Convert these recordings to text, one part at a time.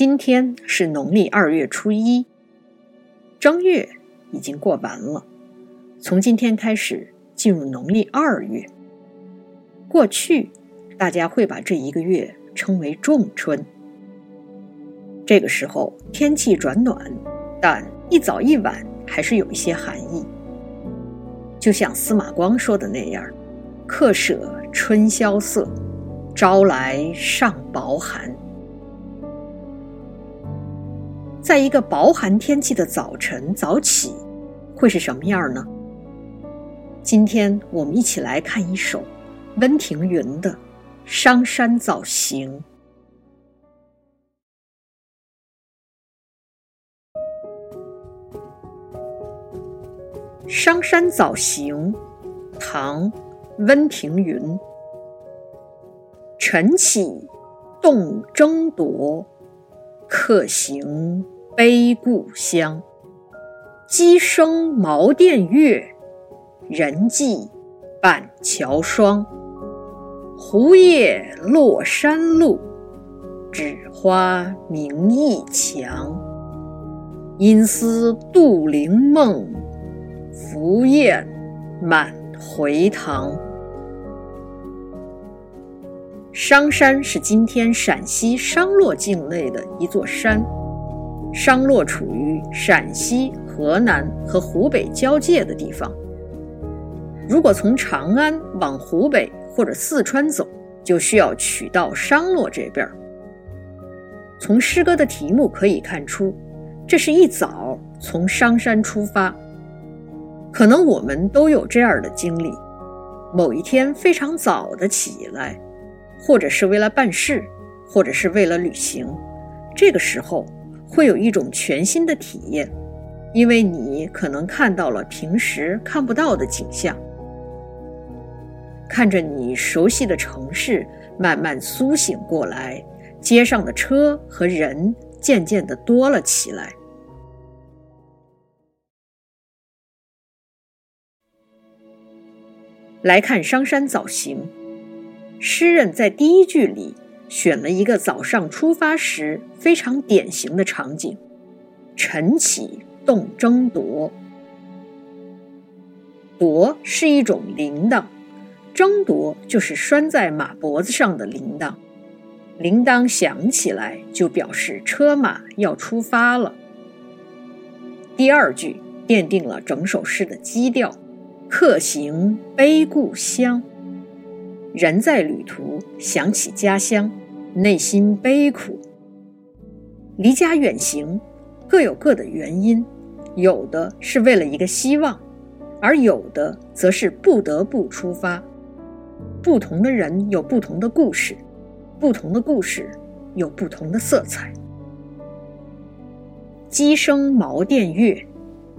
今天是农历二月初一，正月已经过完了，从今天开始进入农历二月。过去，大家会把这一个月称为仲春。这个时候天气转暖，但一早一晚还是有一些寒意。就像司马光说的那样：“客舍春宵色，朝来尚薄寒。”在一个薄寒天气的早晨早起，会是什么样呢？今天我们一起来看一首温庭筠的《商山早行》。《商山早行》，唐·温庭筠。晨起动征铎。客行悲故乡，鸡声茅店月，人迹板桥霜。胡叶落山路，枳花明驿墙。因思杜陵梦，凫雁满回塘。商山是今天陕西商洛境内的一座山。商洛处于陕西、河南和湖北交界的地方。如果从长安往湖北或者四川走，就需要取到商洛这边。从诗歌的题目可以看出，这是一早从商山出发。可能我们都有这样的经历：某一天非常早的起来。或者是为了办事，或者是为了旅行，这个时候会有一种全新的体验，因为你可能看到了平时看不到的景象，看着你熟悉的城市慢慢苏醒过来，街上的车和人渐渐的多了起来。来看商山早行。诗人在第一句里选了一个早上出发时非常典型的场景：晨起动征铎。铎是一种铃铛，争夺就是拴在马脖子上的铃铛。铃铛响起来，就表示车马要出发了。第二句奠定了整首诗的基调：客行悲故乡。人在旅途，想起家乡，内心悲苦。离家远行，各有各的原因，有的是为了一个希望，而有的则是不得不出发。不同的人有不同的故事，不同的故事有不同的色彩。鸡声茅店月，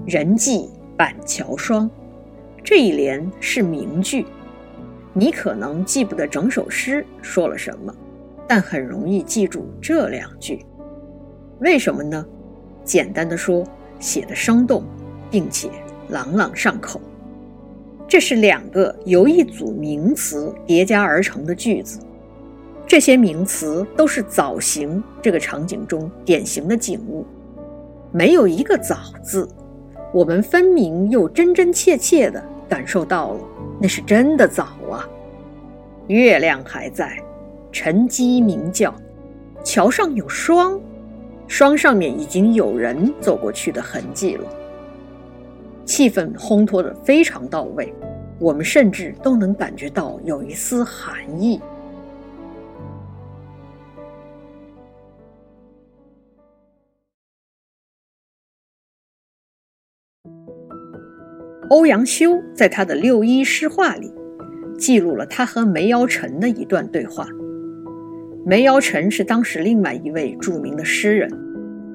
人迹板桥霜。这一联是名句。你可能记不得整首诗说了什么，但很容易记住这两句。为什么呢？简单的说，写的生动，并且朗朗上口。这是两个由一组名词叠加而成的句子，这些名词都是早行这个场景中典型的景物。没有一个早字，我们分明又真真切切的感受到了。那是真的早啊，月亮还在，晨鸡鸣叫，桥上有霜，霜上面已经有人走过去的痕迹了。气氛烘托的非常到位，我们甚至都能感觉到有一丝寒意。欧阳修在他的《六一诗话》里，记录了他和梅尧臣的一段对话。梅尧臣是当时另外一位著名的诗人，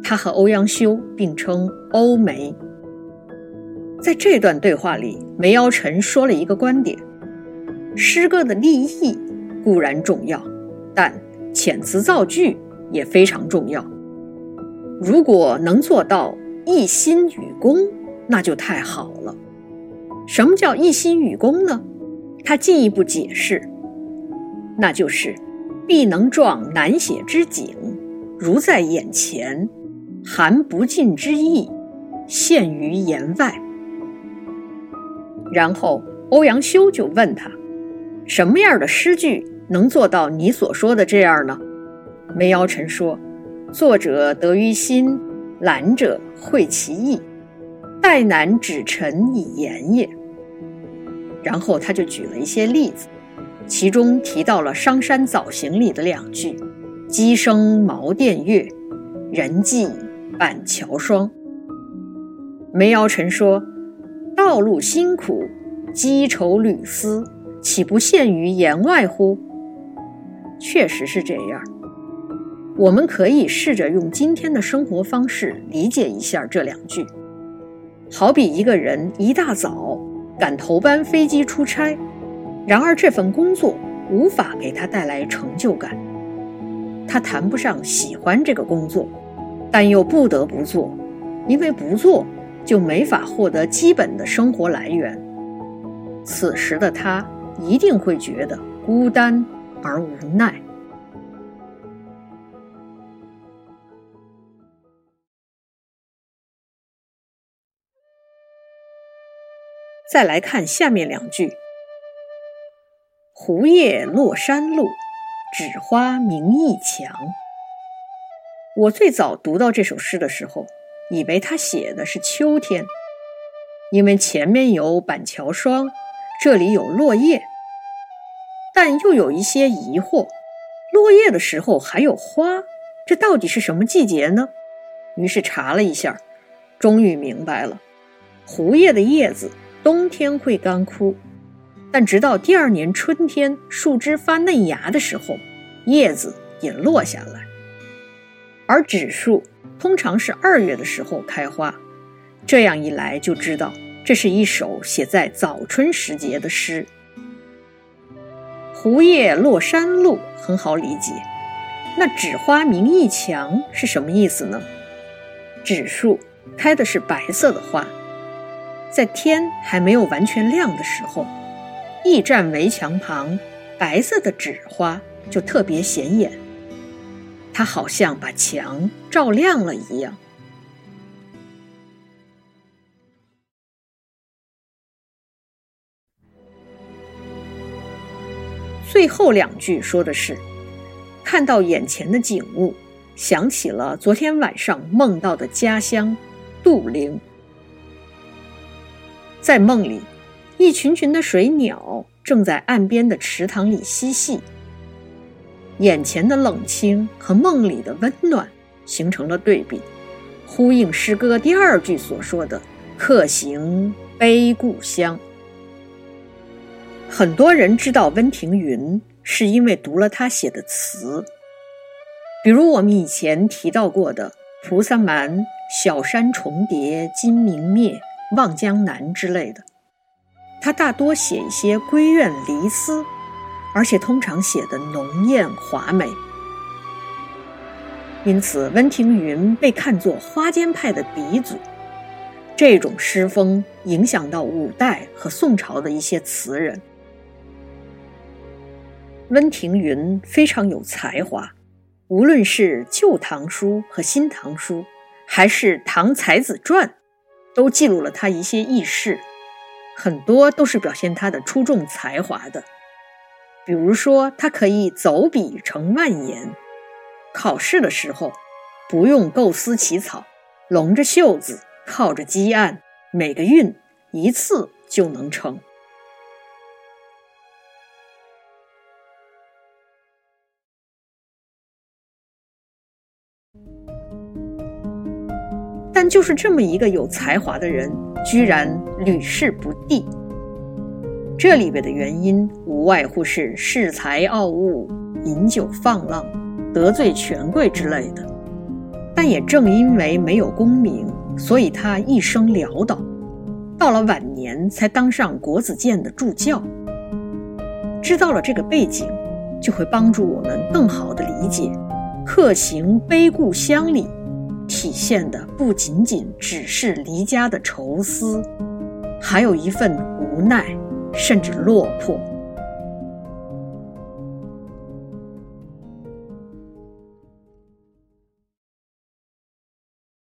他和欧阳修并称欧梅。在这段对话里，梅尧臣说了一个观点：诗歌的立意固然重要，但遣词造句也非常重要。如果能做到一心与公，那就太好了。什么叫一心与公呢？他进一步解释，那就是必能壮难写之景，如在眼前，含不尽之意，现于言外。然后欧阳修就问他：“什么样的诗句能做到你所说的这样呢？”梅尧臣说：“作者得于心，览者会其意，待难指陈以言也。”然后他就举了一些例子，其中提到了《商山早行》里的两句：“鸡声茅店月，人迹板桥霜。”梅尧臣说：“道路辛苦，积愁屡思，岂不现于言外乎？”确实是这样。我们可以试着用今天的生活方式理解一下这两句，好比一个人一大早。赶头班飞机出差，然而这份工作无法给他带来成就感，他谈不上喜欢这个工作，但又不得不做，因为不做就没法获得基本的生活来源。此时的他一定会觉得孤单而无奈。再来看下面两句：“胡叶落山路，枳花明驿墙。”我最早读到这首诗的时候，以为他写的是秋天，因为前面有板桥霜，这里有落叶，但又有一些疑惑：落叶的时候还有花，这到底是什么季节呢？于是查了一下，终于明白了，胡叶的叶子。冬天会干枯，但直到第二年春天，树枝发嫩芽的时候，叶子也落下来。而枳树通常是二月的时候开花，这样一来就知道这是一首写在早春时节的诗。胡叶落山路很好理解，那枳花明驿墙是什么意思呢？枳树开的是白色的花。在天还没有完全亮的时候，驿站围墙旁白色的纸花就特别显眼，它好像把墙照亮了一样。最后两句说的是，看到眼前的景物，想起了昨天晚上梦到的家乡杜陵。在梦里，一群群的水鸟正在岸边的池塘里嬉戏。眼前的冷清和梦里的温暖形成了对比，呼应诗歌第二句所说的“客行悲故乡”。很多人知道温庭筠，是因为读了他写的词，比如我们以前提到过的《菩萨蛮》《小山重叠金明灭》。望江南之类的，他大多写一些闺怨离思，而且通常写的浓艳华美。因此，温庭筠被看作花间派的鼻祖。这种诗风影响到五代和宋朝的一些词人。温庭筠非常有才华，无论是《旧唐书》和《新唐书》，还是《唐才子传》。都记录了他一些轶事，很多都是表现他的出众才华的。比如说，他可以走笔成万言，考试的时候不用构思起草，拢着袖子靠着积案，每个韵一次就能成。就是这么一个有才华的人，居然屡试不第。这里边的原因无外乎是恃才傲物、饮酒放浪、得罪权贵之类的。但也正因为没有功名，所以他一生潦倒，到了晚年才当上国子监的助教。知道了这个背景，就会帮助我们更好地理解“客行悲故乡”里。体现的不仅仅只是离家的愁思，还有一份无奈，甚至落魄。